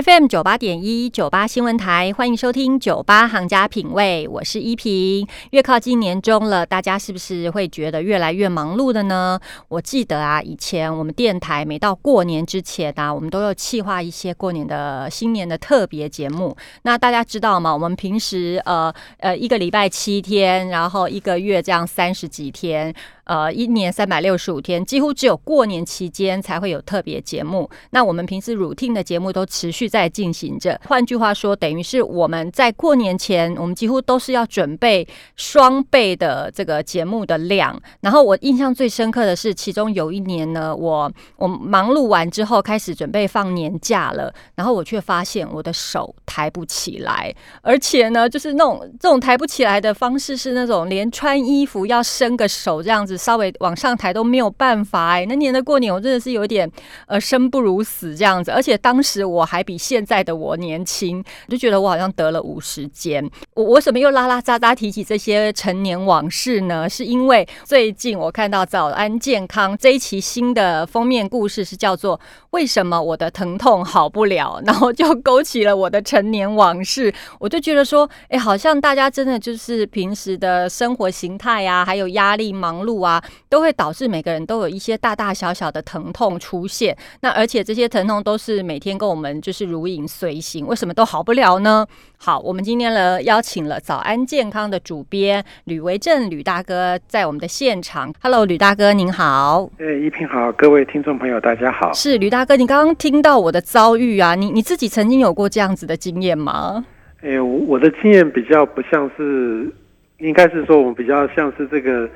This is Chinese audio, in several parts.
FM 九八点一九八新闻台，欢迎收听九八行家品味，我是依萍。越靠近年终了，大家是不是会觉得越来越忙碌的呢？我记得啊，以前我们电台每到过年之前啊，我们都要企划一些过年的新年的特别节目。那大家知道吗？我们平时呃呃一个礼拜七天，然后一个月这样三十几天。呃，一年三百六十五天，几乎只有过年期间才会有特别节目。那我们平时 routine 的节目都持续在进行着。换句话说，等于是我们在过年前，我们几乎都是要准备双倍的这个节目的量。然后我印象最深刻的是，其中有一年呢，我我忙碌完之后开始准备放年假了，然后我却发现我的手抬不起来，而且呢，就是那种这种抬不起来的方式是那种连穿衣服要伸个手这样子。稍微往上抬都没有办法哎，那年的过年我真的是有点呃生不如死这样子，而且当时我还比现在的我年轻，就觉得我好像得了五十肩。我为什么又拉拉杂杂提起这些陈年往事呢？是因为最近我看到早安健康这一期新的封面故事是叫做为什么我的疼痛好不了，然后就勾起了我的陈年往事。我就觉得说，哎，好像大家真的就是平时的生活形态啊，还有压力忙碌。啊，都会导致每个人都有一些大大小小的疼痛出现。那而且这些疼痛都是每天跟我们就是如影随形，为什么都好不了呢？好，我们今天呢邀请了早安健康的主编吕维正吕大哥在我们的现场。Hello，吕大哥您好。哎，一平好，各位听众朋友大家好。是吕大哥，你刚刚听到我的遭遇啊，你你自己曾经有过这样子的经验吗？哎，我的经验比较不像是，应该是说我们比较像是这个。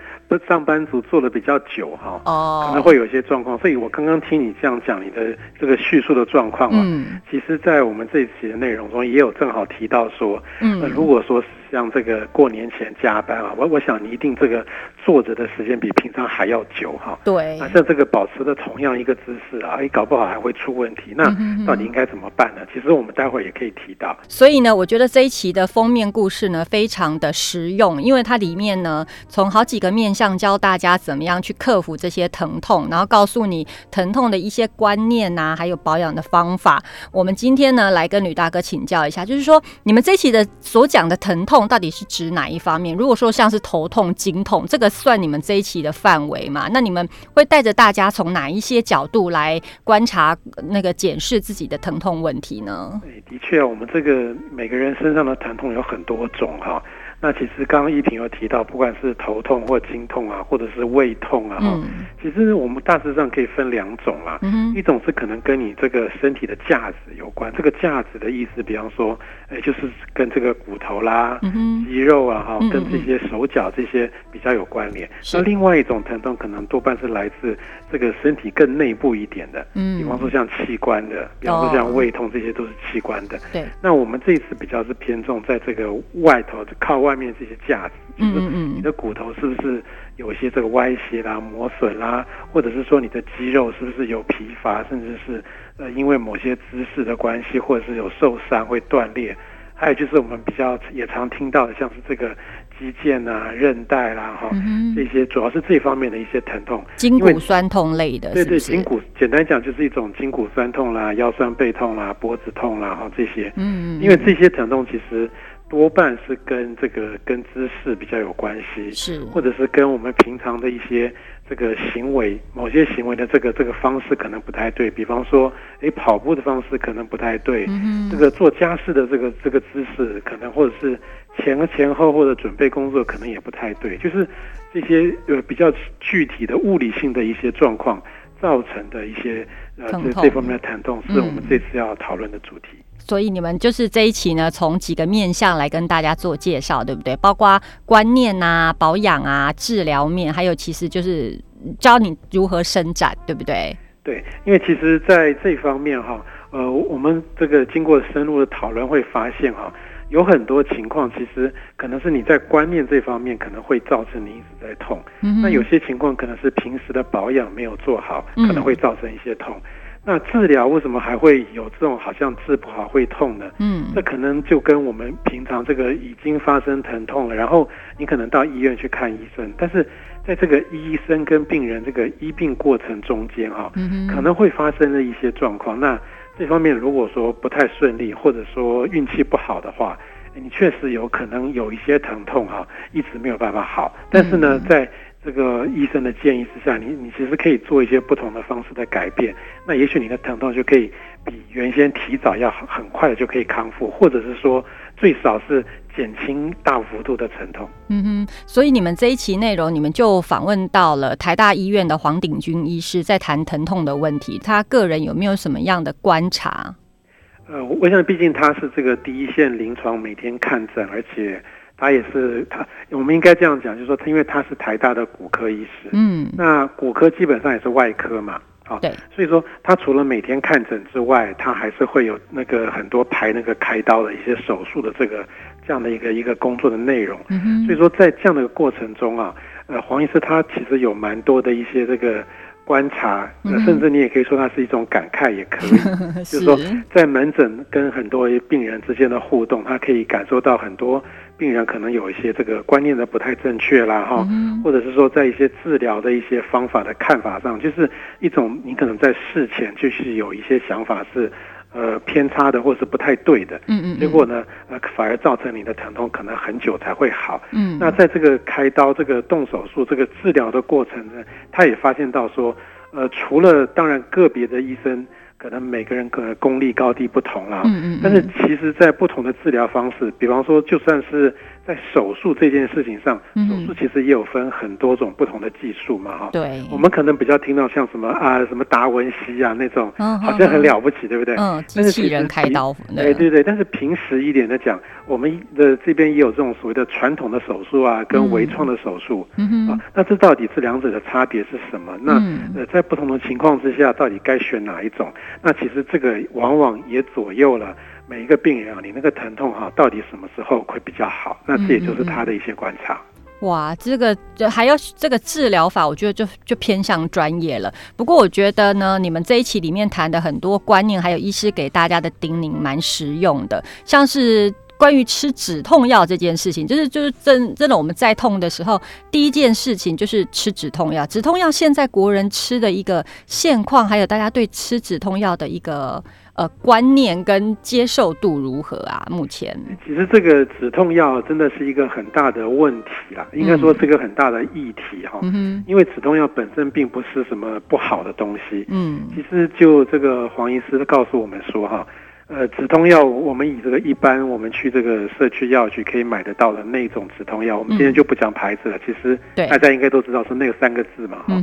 上班族做的比较久哈，哦，可能会有一些状况，所以我刚刚听你这样讲你的这个叙述的状况嗯，其实，在我们这一期的内容中也有正好提到说，嗯，如果说像这个过年前加班啊，我我想你一定这个坐着的时间比平常还要久哈，对，啊，像这个保持的同样一个姿势啊，哎，搞不好还会出问题，那到底应该怎么办呢？其实我们待会儿也可以提到。所以呢，我觉得这一期的封面故事呢，非常的实用，因为它里面呢，从好几个面向。教大家怎么样去克服这些疼痛，然后告诉你疼痛的一些观念呐，还有保养的方法。我们今天呢，来跟吕大哥请教一下，就是说你们这期的所讲的疼痛到底是指哪一方面？如果说像是头痛、经痛，这个算你们这一期的范围嘛？那你们会带着大家从哪一些角度来观察那个检视自己的疼痛问题呢？的确，我们这个每个人身上的疼痛有很多种哈。那其实刚刚依萍有提到，不管是头痛或经痛啊，或者是胃痛啊，哈，其实我们大致上可以分两种啦。一种是可能跟你这个身体的价值有关，这个价值的意思，比方说，哎，就是跟这个骨头啦、肌肉啊，哈，跟这些手脚这些比较有关联。那另外一种疼痛，可能多半是来自这个身体更内部一点的，嗯，比方说像器官的，比方说像胃痛，这些都是器官的。对。那我们这次比较是偏重在这个外头靠外。外面这些架子，就是你的骨头是不是有一些这个歪斜啦、磨损啦，或者是说你的肌肉是不是有疲乏，甚至是呃因为某些姿势的关系，或者是有受伤会断裂。还有就是我们比较也常听到的，像是这个肌腱啊、韧带啦，哈，这些主要是这方面的一些疼痛，筋骨酸痛类的，对对，筋骨简单讲就是一种筋骨酸痛啦、腰酸背痛啦、脖子痛啦，哈，这些，嗯，因为这些疼痛其实。多半是跟这个跟姿势比较有关系，是，或者是跟我们平常的一些这个行为，某些行为的这个这个方式可能不太对。比方说，诶，跑步的方式可能不太对，这个做家事的这个这个姿势可能，或者是前前后后的准备工作可能也不太对。就是这些呃比较具体的物理性的一些状况造成的一些呃这这方面的疼痛，是我们这次要讨论的主题。所以你们就是这一期呢，从几个面向来跟大家做介绍，对不对？包括观念啊、保养啊、治疗面，还有其实就是教你如何伸展，对不对？对，因为其实在这方面哈，呃，我们这个经过深入的讨论会发现哈，有很多情况其实可能是你在观念这方面可能会造成你一直在痛，那有些情况可能是平时的保养没有做好，可能会造成一些痛。那治疗为什么还会有这种好像治不好会痛呢？嗯，这可能就跟我们平常这个已经发生疼痛了，然后你可能到医院去看医生，但是在这个医生跟病人这个医病过程中间哈，可能会发生的一些状况。那这方面如果说不太顺利，或者说运气不好的话，你确实有可能有一些疼痛哈，一直没有办法好。但是呢，在这个医生的建议之下，你你其实可以做一些不同的方式的改变，那也许你的疼痛就可以比原先提早要很快的就可以康复，或者是说最少是减轻大幅度的疼痛。嗯哼，所以你们这一期内容，你们就访问到了台大医院的黄鼎军医师，在谈疼痛的问题，他个人有没有什么样的观察？呃，我想毕竟他是这个第一线临床每天看诊，而且。他也是他，我们应该这样讲，就是说他，因为他是台大的骨科医师，嗯，那骨科基本上也是外科嘛，啊，对，所以说他除了每天看诊之外，他还是会有那个很多排那个开刀的一些手术的这个这样的一个一个工作的内容，嗯所以说在这样的过程中啊，呃，黄医师他其实有蛮多的一些这个。观察，甚至你也可以说它是一种感慨，也可以。就是说，在门诊跟很多病人之间的互动，他可以感受到很多病人可能有一些这个观念的不太正确啦，哈，或者是说在一些治疗的一些方法的看法上，就是一种你可能在事前就是有一些想法是。呃，偏差的或是不太对的，嗯嗯，结果呢，呃，反而造成你的疼痛可能很久才会好，嗯，那在这个开刀、这个动手术、这个治疗的过程呢，他也发现到说，呃，除了当然个别的医生。可能每个人可能功力高低不同啦，嗯嗯，但是其实，在不同的治疗方式，比方说，就算是在手术这件事情上，手术其实也有分很多种不同的技术嘛，哈，对，我们可能比较听到像什么啊，什么达文西啊那种，好像很了不起，对不对？嗯，机器人开刀，对对对，但是平时一点的讲，我们的这边也有这种所谓的传统的手术啊，跟微创的手术，嗯啊，那这到底这两者的差别是什么？那呃，在不同的情况之下，到底该选哪一种？那其实这个往往也左右了每一个病人啊，你那个疼痛哈，到底什么时候会比较好？那这也就是他的一些观察。哇，这个就还要这个治疗法，我觉得就就偏向专业了。不过我觉得呢，你们这一期里面谈的很多观念，还有医师给大家的叮咛，蛮实用的，像是。关于吃止痛药这件事情，就是就是真真的，我们在痛的时候，第一件事情就是吃止痛药。止痛药现在国人吃的一个现况，还有大家对吃止痛药的一个呃观念跟接受度如何啊？目前其实这个止痛药真的是一个很大的问题啦，应该说是一个很大的议题哈。嗯因为止痛药本身并不是什么不好的东西。嗯。其实就这个黄医师告诉我们说哈。呃，止痛药，我们以这个一般我们去这个社区药局可以买得到的那种止痛药，我们今天就不讲牌子了。其实大家应该都知道是那个三个字嘛，哈。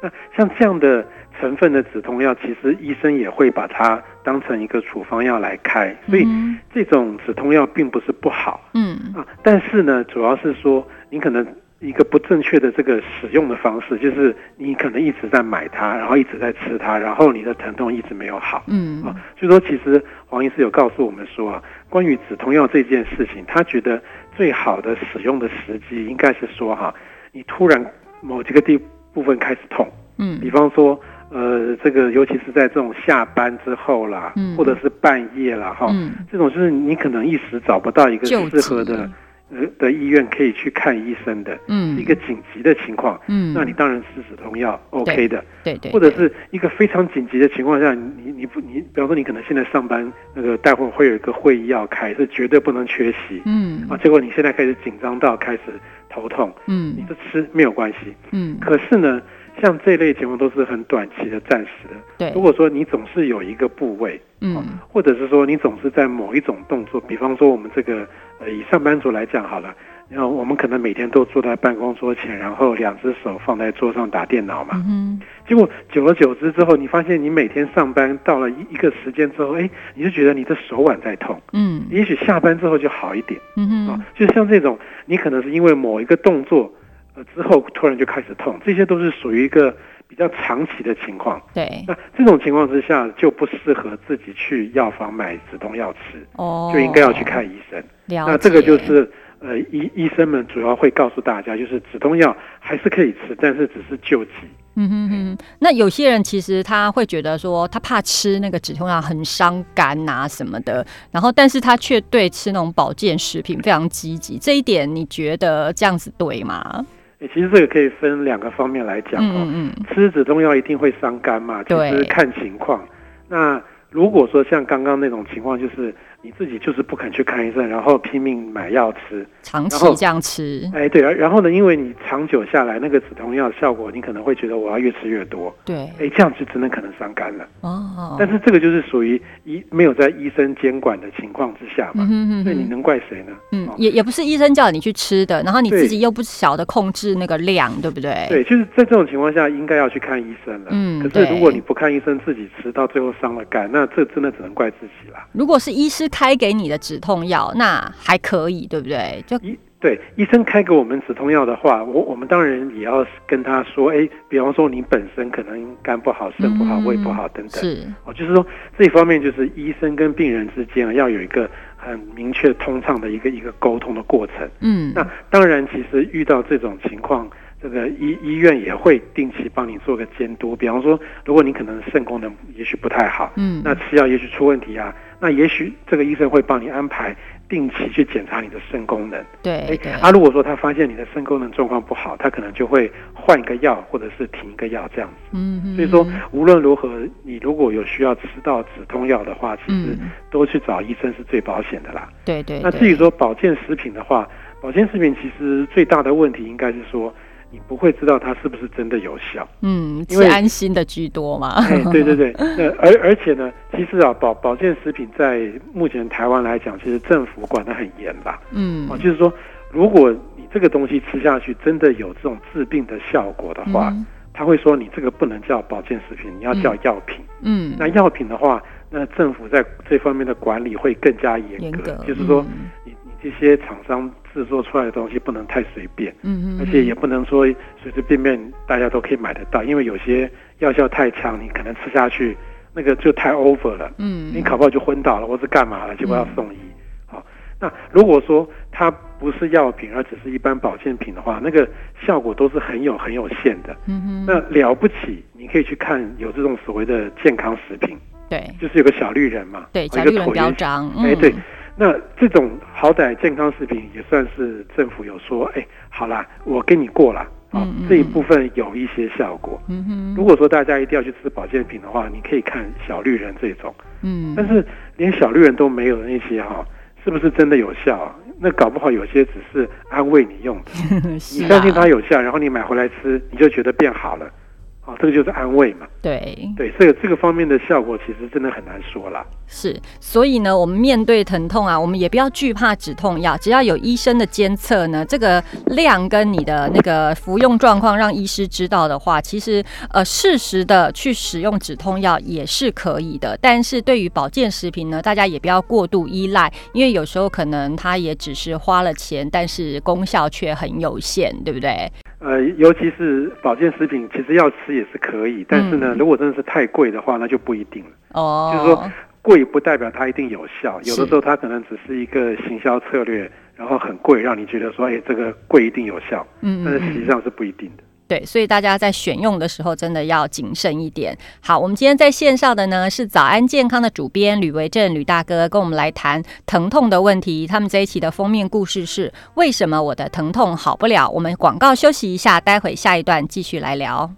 那像这样的成分的止痛药，其实医生也会把它当成一个处方药来开，所以这种止痛药并不是不好，嗯啊，但是呢，主要是说你可能。一个不正确的这个使用的方式，就是你可能一直在买它，然后一直在吃它，然后你的疼痛一直没有好。嗯啊，所以说其实黄医师有告诉我们说啊，关于止痛药这件事情，他觉得最好的使用的时机应该是说哈，你突然某几个地部分开始痛，嗯，比方说呃这个尤其是在这种下班之后啦，嗯，或者是半夜啦哈，嗯，这种就是你可能一时找不到一个适合的。呃的医院可以去看医生的，嗯，一个紧急的情况，嗯，那你当然吃止痛药，OK 的，对对，或者是一个非常紧急的情况下，你你不你，比方说你可能现在上班，那个待会儿会有一个会议要开，是绝对不能缺席，嗯，啊，结果你现在开始紧张到开始头痛，嗯，你就吃没有关系，嗯，可是呢。像这类情况都是很短期的、暂时的。对，如果说你总是有一个部位，嗯，或者是说你总是在某一种动作，比方说我们这个呃，以上班族来讲好了，然后我们可能每天都坐在办公桌前，然后两只手放在桌上打电脑嘛，嗯，结果久而久之之后，你发现你每天上班到了一一个时间之后，哎，你就觉得你的手腕在痛，嗯，也许下班之后就好一点，嗯哼，啊，就像这种，你可能是因为某一个动作。之后突然就开始痛，这些都是属于一个比较长期的情况。对，那这种情况之下就不适合自己去药房买止痛药吃，哦，就应该要去看医生。那这个就是呃，医医生们主要会告诉大家，就是止痛药还是可以吃，但是只是救急。嗯哼哼。那有些人其实他会觉得说，他怕吃那个止痛药很伤肝呐什么的，然后但是他却对吃那种保健食品非常积极。这一点你觉得这样子对吗？其实这个可以分两个方面来讲哦。吃止痛药一定会伤肝嘛？其实看情况。那如果说像刚刚那种情况，就是你自己就是不肯去看医生，然后拼命买药吃，长期这样吃，哎，对，然后呢，因为你长久下来，那个止痛药效果，你可能会觉得我要越吃越多，对，哎，这样就真的可能伤肝了。哦，但是这个就是属于医没有在医生监管的情况之下嘛，所以你能怪谁呢？嗯，也也不是医生叫你去吃的，然后你自己又不晓得控制那个量，对不对？对，就是在这种情况下，应该要去看医生了。嗯，可是如果你不看医生，自己吃到最后伤了肝，那这真的只能怪自己了。如果是医师开给你的止痛药，那还可以，对不对？就医对医生开给我们止痛药的话，我我们当然也要跟他说，哎，比方说你本身可能肝不好、肾不好、胃不好等等，是哦，就是说这一方面就是医生跟病人之间啊要有一个很明确通畅的一个一个沟通的过程。嗯，那当然，其实遇到这种情况。这个医医院也会定期帮你做个监督，比方说，如果你可能肾功能也许不太好，嗯，那吃药也许出问题啊，那也许这个医生会帮你安排定期去检查你的肾功能。对，啊，如果说他发现你的肾功能状况不好，他可能就会换一个药，或者是停一个药这样子。嗯，所以说无论如何，你如果有需要吃到止痛药的话，其实都去找医生是最保险的啦。对对。那至于说保健食品的话，保健食品其实最大的问题应该是说。你不会知道它是不是真的有效，嗯，因为安心的居多嘛。哎，对对对，那而而且呢，其实啊，保保健食品在目前台湾来讲，其实政府管得很严吧。嗯，哦，就是说，如果你这个东西吃下去真的有这种治病的效果的话，他会说你这个不能叫保健食品，你要叫药品。嗯，那药品的话，那政府在这方面的管理会更加严格，就是说你。这些厂商制作出来的东西不能太随便，嗯嗯，而且也不能说随随便便大家都可以买得到，因为有些药效太强，你可能吃下去那个就太 over 了，嗯，你搞不好就昏倒了，或是干嘛了，结果要送医。好，那如果说它不是药品，而只是一般保健品的话，那个效果都是很有很有限的。嗯哼，那了不起，你可以去看有这种所谓的健康食品，对，就是有个小绿人嘛，对，小绿人标章，哎，对。那这种好歹健康食品也算是政府有说，哎，好啦，我跟你过啦啊，这一部分有一些效果。嗯哼，如果说大家一定要去吃保健品的话，你可以看小绿人这种。嗯，但是连小绿人都没有的那些哈，是不是真的有效？那搞不好有些只是安慰你用的。你相信它有效，然后你买回来吃，你就觉得变好了。啊，这个就是安慰嘛。对对，这个这个方面的效果其实真的很难说啦。是，所以呢，我们面对疼痛啊，我们也不要惧怕止痛药，只要有医生的监测呢，这个量跟你的那个服用状况让医师知道的话，其实呃适时的去使用止痛药也是可以的。但是对于保健食品呢，大家也不要过度依赖，因为有时候可能它也只是花了钱，但是功效却很有限，对不对？呃，尤其是保健食品，其实要吃也是可以，但是呢，如果真的是太贵的话，那就不一定了。哦，就是说贵不代表它一定有效，有的时候它可能只是一个行销策略，然后很贵，让你觉得说，哎，这个贵一定有效，嗯，但是实际上是不一定的。对，所以大家在选用的时候真的要谨慎一点。好，我们今天在线上的呢是早安健康的主编吕维正吕大哥，跟我们来谈疼痛的问题。他们这一期的封面故事是为什么我的疼痛好不了？我们广告休息一下，待会下一段继续来聊。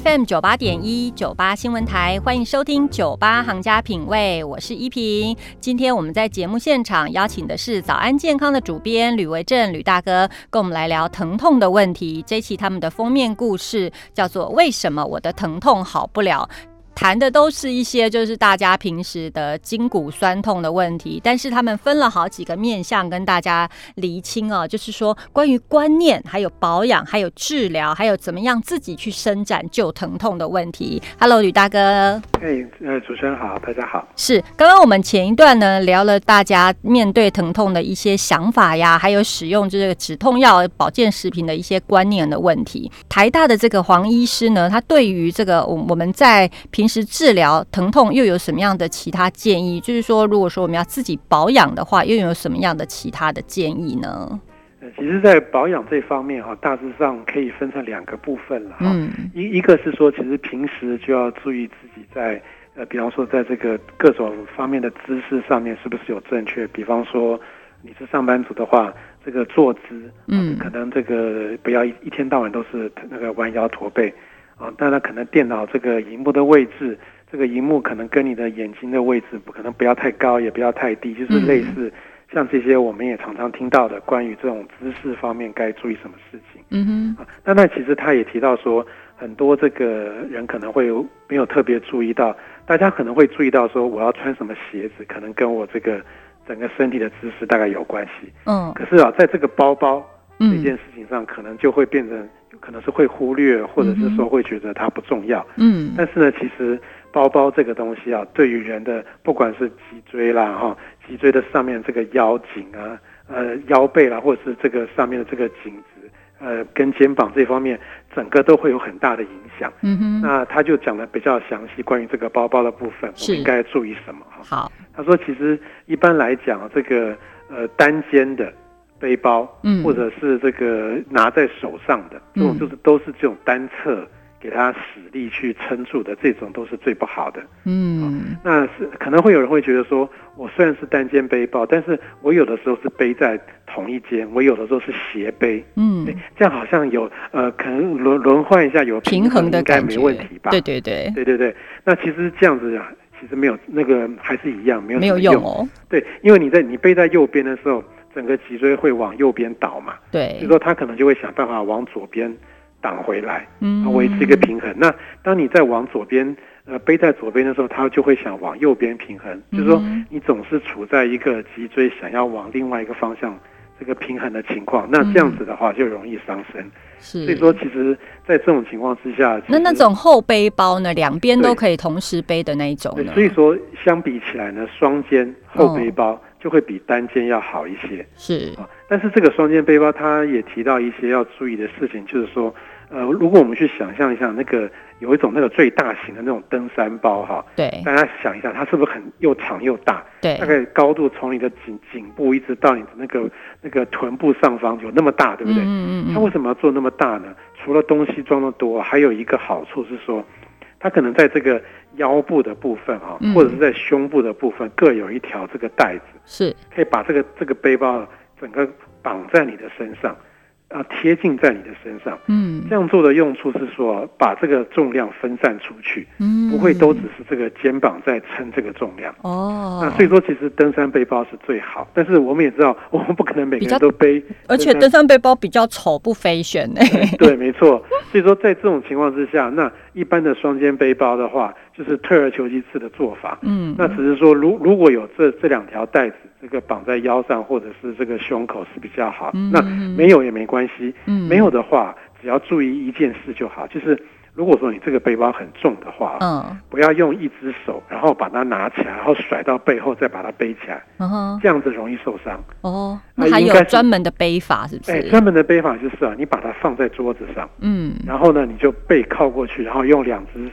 FM 九八点一九八新闻台，欢迎收听九八行家品味，我是依萍。今天我们在节目现场邀请的是早安健康的主编吕维正吕大哥，跟我们来聊疼痛的问题。这期他们的封面故事叫做《为什么我的疼痛好不了》。谈的都是一些就是大家平时的筋骨酸痛的问题，但是他们分了好几个面向跟大家厘清哦，就是说关于观念、还有保养、还有治疗、还有怎么样自己去伸展救疼痛的问题。Hello，吕大哥。哎，呃，主持人好，大家好。是，刚刚我们前一段呢聊了大家面对疼痛的一些想法呀，还有使用这个止痛药、保健食品的一些观念的问题。台大的这个黄医师呢，他对于这个我我们在平平时治疗疼痛又有什么样的其他建议？就是说，如果说我们要自己保养的话，又有什么样的其他的建议呢？呃，其实，在保养这方面哈，大致上可以分成两个部分了哈。一一个是说，其实平时就要注意自己在呃，比方说在这个各种方面的姿势上面是不是有正确。比方说，你是上班族的话，这个坐姿，嗯，可能这个不要一一天到晚都是那个弯腰驼背，啊，当然可能电脑这个荧幕的位置，这个荧幕可能跟你的眼睛的位置不可能不要太高，也不要太低，就是类似像这些我们也常常听到的关于这种姿势方面该注意什么事情。嗯哼，啊，那那其实他也提到说，很多这个人可能会没有特别注意到，大家可能会注意到说，我要穿什么鞋子，可能跟我这个。整个身体的姿势大概有关系，嗯，可是啊，在这个包包这件事情上，可能就会变成，可能是会忽略，或者是说会觉得它不重要，嗯，但是呢，其实包包这个东西啊，对于人的不管是脊椎啦，哈，脊椎的上面这个腰颈啊，呃，腰背啦，或者是这个上面的这个颈子，呃，跟肩膀这方面，整个都会有很大的影响，嗯哼，那他就讲的比较详细，关于这个包包的部分，我们应该注意什么？好。他说：“其实一般来讲，这个呃单肩的背包，嗯，或者是这个拿在手上的这种，就是都是这种单侧给他使力去撑住的，这种都是最不好的。嗯，那是可能会有人会觉得说，我虽然是单肩背包，但是我有的时候是背在同一肩，我有的时候是斜背，嗯，这样好像有呃，可能轮轮换一下有平衡的应该没问题吧？对对对，对对对。那其实这样子啊。”其实没有那个还是一样，没有没有用哦。对，因为你在你背在右边的时候，整个脊椎会往右边倒嘛。对，所以说他可能就会想办法往左边挡回来，嗯，维持一个平衡。那当你在往左边呃背在左边的时候，他就会想往右边平衡。就是说你总是处在一个脊椎想要往另外一个方向这个平衡的情况，那这样子的话就容易伤身。是，所以说，其实，在这种情况之下，那那种后背包呢，两边都可以同时背的那一种呢？所以说，相比起来呢，双肩后背包就会比单肩要好一些。是啊，但是这个双肩背包，它也提到一些要注意的事情，就是说，呃，如果我们去想象一下那个。有一种那个最大型的那种登山包哈，对，大家想一下，它是不是很又长又大？对，大概高度从你的颈颈部一直到你的那个那个臀部上方有那么大，对不对？嗯嗯嗯。它为什么要做那么大呢？除了东西装的多，还有一个好处是说，它可能在这个腰部的部分哈，或者是在胸部的部分各有一条这个带子，是。可以把这个这个背包整个绑在你的身上。啊，贴近在你的身上，嗯，这样做的用处是说，把这个重量分散出去，嗯，不会都只是这个肩膀在撑这个重量，哦，那所以说其实登山背包是最好，但是我们也知道，我们不可能每个人都背，而且登山背包比较丑，不飞旋。呢，对，没错，所以说在这种情况之下，那一般的双肩背包的话，就是退而求其次的做法，嗯，那只是说，如如果有这这两条带子。这个绑在腰上或者是这个胸口是比较好，那没有也没关系。嗯没有的话，只要注意一件事就好，就是如果说你这个背包很重的话，嗯，不要用一只手，然后把它拿起来，然后甩到背后再把它背起来，这样子容易受伤。哦，那还有专门的背法是不是？哎，专门的背法就是啊，你把它放在桌子上，嗯，然后呢，你就背靠过去，然后用两只。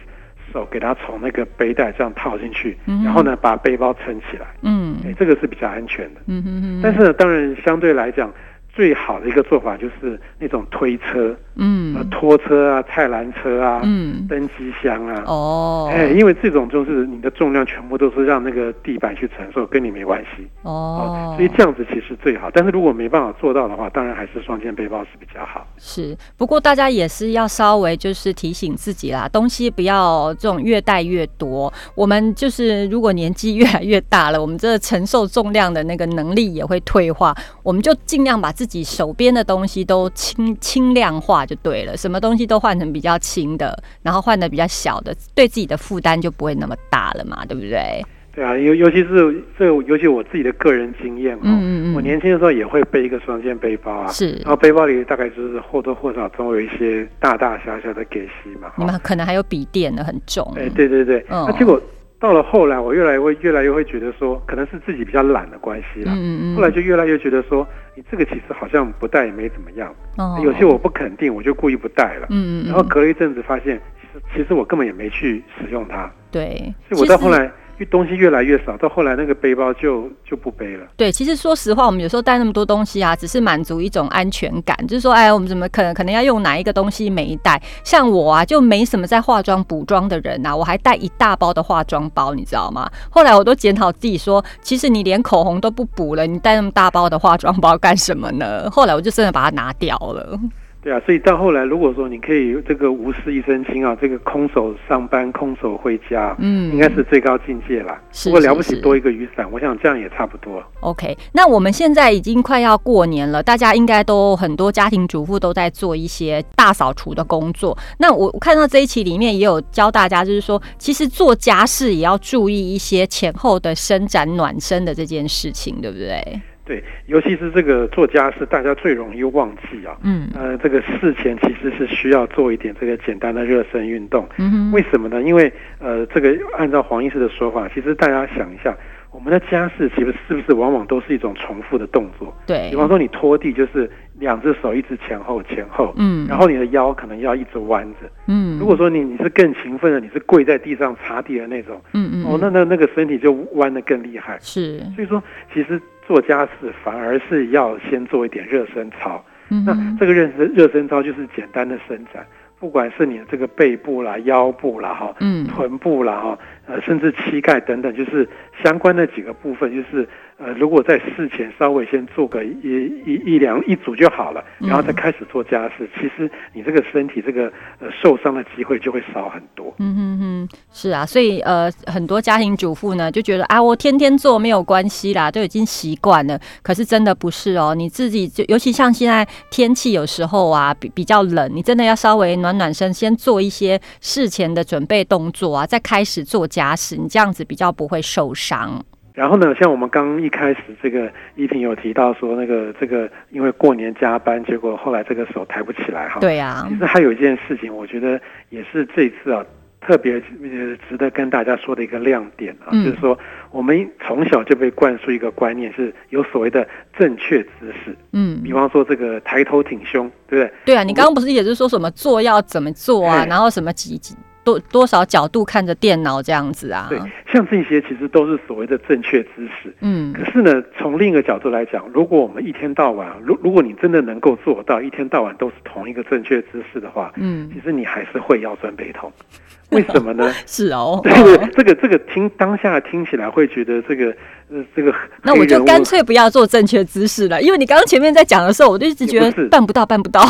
手给它从那个背带这样套进去，然后呢把背包撑起来，嗯，哎，这个是比较安全的，嗯嗯嗯。但是呢，当然相对来讲。最好的一个做法就是那种推车，嗯，拖车啊、菜篮车啊、嗯，登机箱啊，哦，哎，因为这种就是你的重量全部都是让那个地板去承受，跟你没关系，哦，所以这样子其实最好。但是如果没办法做到的话，当然还是双肩背包是比较好。是，不过大家也是要稍微就是提醒自己啦，东西不要这种越带越多。我们就是如果年纪越来越大了，我们这承受重量的那个能力也会退化，我们就尽量把自己手边的东西都轻轻量化就对了，什么东西都换成比较轻的，然后换的比较小的，对自己的负担就不会那么大了嘛，对不对？对啊，尤尤其是这，尤其我自己的个人经验哦，我年轻的时候也会背一个双肩背包啊，是，然后背包里大概就是或多或少总有一些大大小小的给息嘛，你们可能还有笔电呢很重，哎，对对对，那结果。到了后来，我越来会越来越会觉得说，可能是自己比较懒的关系啦。嗯嗯后来就越来越觉得说，你这个其实好像不带也没怎么样。哦。有些我不肯定，我就故意不带了。嗯嗯然后隔了一阵子，发现其实其实我根本也没去使用它。对。所以我到后来。东西越来越少，到后来那个背包就就不背了。对，其实说实话，我们有时候带那么多东西啊，只是满足一种安全感，就是说，哎，我们怎么可能可能要用哪一个东西没带？像我啊，就没什么在化妆补妆的人呐，我还带一大包的化妆包，你知道吗？后来我都检讨自己说，其实你连口红都不补了，你带那么大包的化妆包干什么呢？后来我就真的把它拿掉了。对啊，所以到后来，如果说你可以这个无事一身轻啊，这个空手上班、空手回家，嗯，应该是最高境界啦。不过了不起多一个雨伞，我想这样也差不多。OK，那我们现在已经快要过年了，大家应该都很多家庭主妇都在做一些大扫除的工作。那我看到这一期里面也有教大家，就是说，其实做家事也要注意一些前后的伸展暖身的这件事情，对不对？对，尤其是这个做家事，大家最容易忘记啊。嗯，呃，这个事前其实是需要做一点这个简单的热身运动。嗯为什么呢？因为呃，这个按照黄医师的说法，其实大家想一下，我们的家事其实是不是往往都是一种重复的动作？对。比方说，你拖地就是两只手一直前后前后，嗯，然后你的腰可能要一直弯着，嗯。如果说你你是更勤奋的，你是跪在地上擦地的那种，嗯嗯，哦，那那那个身体就弯的更厉害。是。所以说，其实。做家事反而是要先做一点热身操，那这个热身热身操就是简单的伸展，不管是你的这个背部啦、腰部啦、哈、嗯臀部啦、哈，呃，甚至膝盖等等，就是相关的几个部分，就是。呃，如果在事前稍微先做个一一一两一组就好了，然后再开始做家事，其实你这个身体这个呃受伤的机会就会少很多。嗯哼哼，是啊，所以呃很多家庭主妇呢就觉得啊，我天天做没有关系啦，都已经习惯了。可是真的不是哦，你自己就尤其像现在天气有时候啊比比较冷，你真的要稍微暖暖身，先做一些事前的准备动作啊，再开始做家事，你这样子比较不会受伤。然后呢，像我们刚一开始这个依婷有提到说，那个这个因为过年加班，结果后来这个手抬不起来哈。对呀。其实还有一件事情，我觉得也是这次啊特别值得跟大家说的一个亮点啊，就是说我们从小就被灌输一个观念，是有所谓的正确姿势。嗯。比方说这个抬头挺胸，对不对？对啊，你刚刚不是也是说什么做要怎么做啊？然后什么几几。多多少角度看着电脑这样子啊？对，像这些其实都是所谓的正确姿势。嗯，可是呢，从另一个角度来讲，如果我们一天到晚，如如果你真的能够做到一天到晚都是同一个正确姿势的话，嗯，其实你还是会腰酸背痛。为什么呢？是哦，对，这个这个听当下听起来会觉得这个呃这个，那我就干脆不要做正确姿势了，因为你刚刚前面在讲的时候，我就一直觉得办不到，办不到。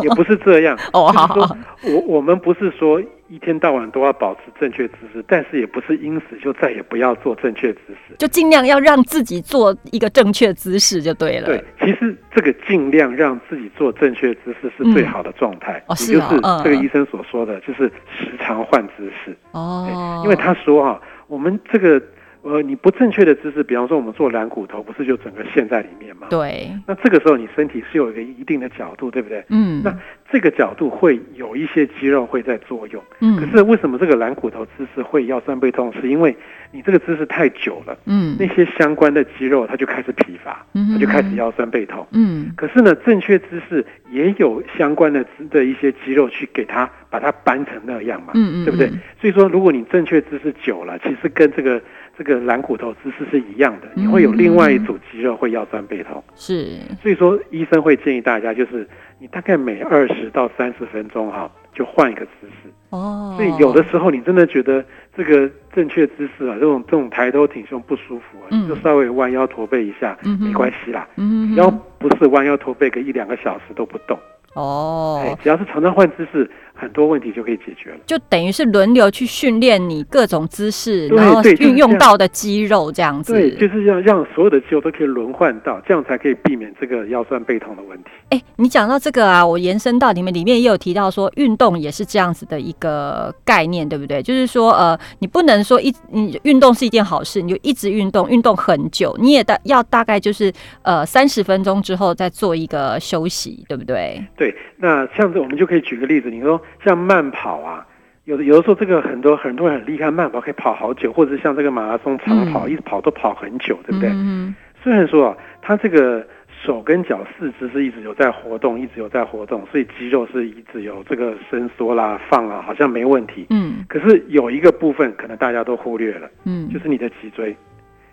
也不是这样哦，好好，我我们不是说。一天到晚都要保持正确姿势，但是也不是因此就再也不要做正确姿势，就尽量要让自己做一个正确姿势就对了。对，其实这个尽量让自己做正确姿势是最好的状态，也就是这个医生所说的，就是时常换姿势。哦，因为他说哈，我们这个。呃，你不正确的姿势，比方说我们做软骨头，不是就整个陷在里面吗？对。那这个时候你身体是有一个一定的角度，对不对？嗯。那这个角度会有一些肌肉会在作用。嗯。可是为什么这个软骨头姿势会腰酸背痛？是因为你这个姿势太久了。嗯。那些相关的肌肉它就开始疲乏，它就开始腰酸背痛。嗯。可是呢，正确姿势也有相关的的一些肌肉去给它把它扳成那样嘛。嗯嗯。对不对？所以说，如果你正确姿势久了，其实跟这个。这个蓝骨头姿势是一样的，你会有另外一组肌肉会腰酸背痛。是，所以说医生会建议大家，就是你大概每二十到三十分钟哈，就换一个姿势。哦。所以有的时候你真的觉得这个正确姿势啊，这种这种抬头挺胸不舒服啊，就稍微弯腰驼背一下，没关系啦。嗯。只要不是弯腰驼背个一两个小时都不动。哦。只要是常常换姿势。很多问题就可以解决了，就等于是轮流去训练你各种姿势，然后运用到的肌肉这样子。对，就是要让所有的肌肉都可以轮换到，这样才可以避免这个腰酸背痛的问题。哎，你讲到这个啊，我延伸到你们里面也有提到说，运动也是这样子的一个概念，对不对？就是说，呃，你不能说一你运动是一件好事，你就一直运动，运动很久，你也大要大概就是呃三十分钟之后再做一个休息，对不对？对，那这样子我们就可以举个例子，你说。像慢跑啊，有的有的时候这个很多很多人很厉害，慢跑可以跑好久，或者像这个马拉松长跑，一直跑都跑很久，对不对？嗯虽然说啊，他这个手跟脚四肢是一直有在活动，一直有在活动，所以肌肉是一直有这个伸缩啦、放啊，好像没问题。嗯。可是有一个部分可能大家都忽略了，嗯，就是你的脊椎，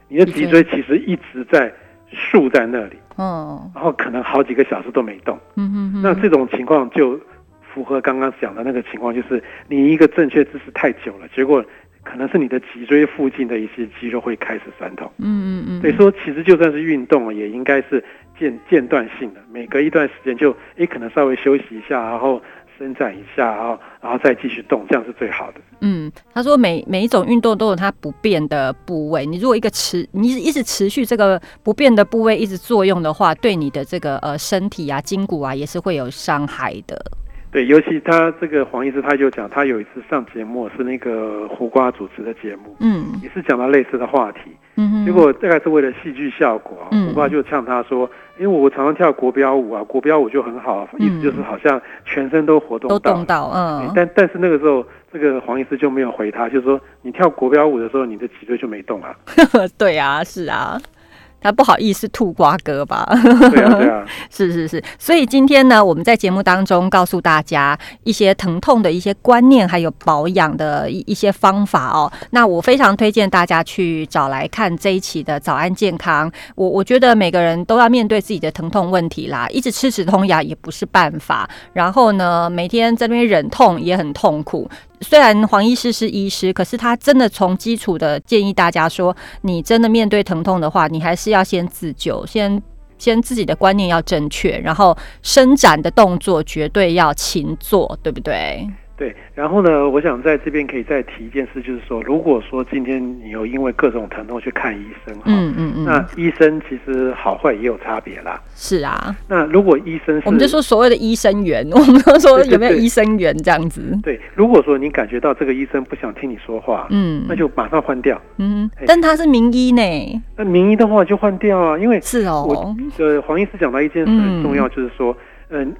你的脊椎其实一直在竖在那里，哦，然后可能好几个小时都没动。嗯哼。那这种情况就符合刚刚讲的那个情况，就是你一个正确姿势太久了，结果。可能是你的脊椎附近的一些肌肉会开始酸痛。嗯嗯嗯。所以说，其实就算是运动，也应该是间间断性的，每隔一段时间就诶，可能稍微休息一下，然后伸展一下，然后然后再继续动，这样是最好的。嗯，他说每每一种运动都有它不变的部位，你如果一个持你一直持续这个不变的部位一直作用的话，对你的这个呃身体啊筋骨啊也是会有伤害的。对，尤其他这个黄医师，他就讲，他有一次上节目是那个胡瓜主持的节目，嗯，也是讲到类似的话题，嗯结果大概是为了戏剧效果，胡瓜就呛他说，因为我常常跳国标舞啊，国标舞就很好，意思就是好像全身都活动都动到，嗯，但但是那个时候，这个黄医师就没有回他，就是说你跳国标舞的时候，你的脊椎就没动啊，对啊，是啊。他不好意思吐瓜哥吧？对啊，对啊，是是是。所以今天呢，我们在节目当中告诉大家一些疼痛的一些观念，还有保养的一一些方法哦。那我非常推荐大家去找来看这一期的早安健康。我我觉得每个人都要面对自己的疼痛问题啦，一直吃止痛药也不是办法。然后呢，每天在那边忍痛也很痛苦。虽然黄医师是医师，可是他真的从基础的建议大家说，你真的面对疼痛的话，你还是要先自救，先先自己的观念要正确，然后伸展的动作绝对要勤做，对不对？对，然后呢，我想在这边可以再提一件事，就是说，如果说今天你有因为各种疼痛去看医生，嗯嗯嗯，那医生其实好坏也有差别啦。是啊，那如果医生，我们就说所谓的医生缘，我们说有没有医生缘这样子？对，如果说你感觉到这个医生不想听你说话，嗯，那就马上换掉。嗯，但他是名医呢，那名医的话就换掉啊，因为是哦，呃，黄医师讲到一件事很重要，就是说。嗯，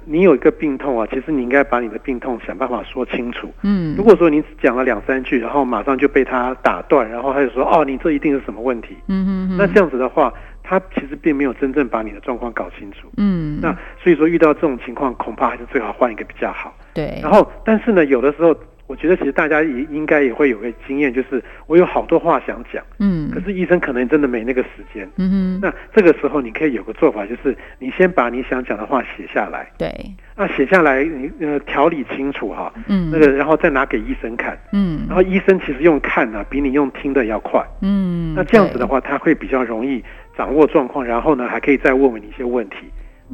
你有一个病痛啊，其实你应该把你的病痛想办法说清楚。嗯，如果说你只讲了两三句，然后马上就被他打断，然后他就说哦，你这一定是什么问题？嗯嗯那这样子的话，他其实并没有真正把你的状况搞清楚。嗯，那所以说遇到这种情况，恐怕还是最好换一个比较好。对。然后，但是呢，有的时候。我觉得其实大家也应该也会有个经验，就是我有好多话想讲，嗯，可是医生可能真的没那个时间，嗯哼。那这个时候你可以有个做法，就是你先把你想讲的话写下来，对。那写下来，你呃条理清楚哈，嗯，那个然后再拿给医生看，嗯，然后医生其实用看呢比你用听的要快，嗯。那这样子的话，他会比较容易掌握状况，然后呢还可以再问问你一些问题。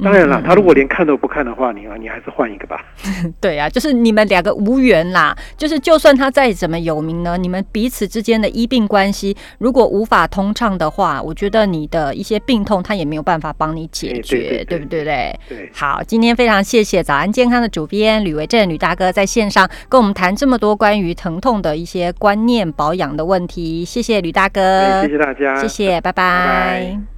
当然了，他如果连看都不看的话，你啊，你还是换一个吧。对啊，就是你们两个无缘啦。就是就算他再怎么有名呢，你们彼此之间的医病关系如果无法通畅的话，我觉得你的一些病痛他也没有办法帮你解决，对不对？对。对。好，今天非常谢谢早安健康的主编吕维正吕大哥在线上跟我们谈这么多关于疼痛的一些观念保养的问题，谢谢吕大哥，谢谢大家，谢谢，拜拜。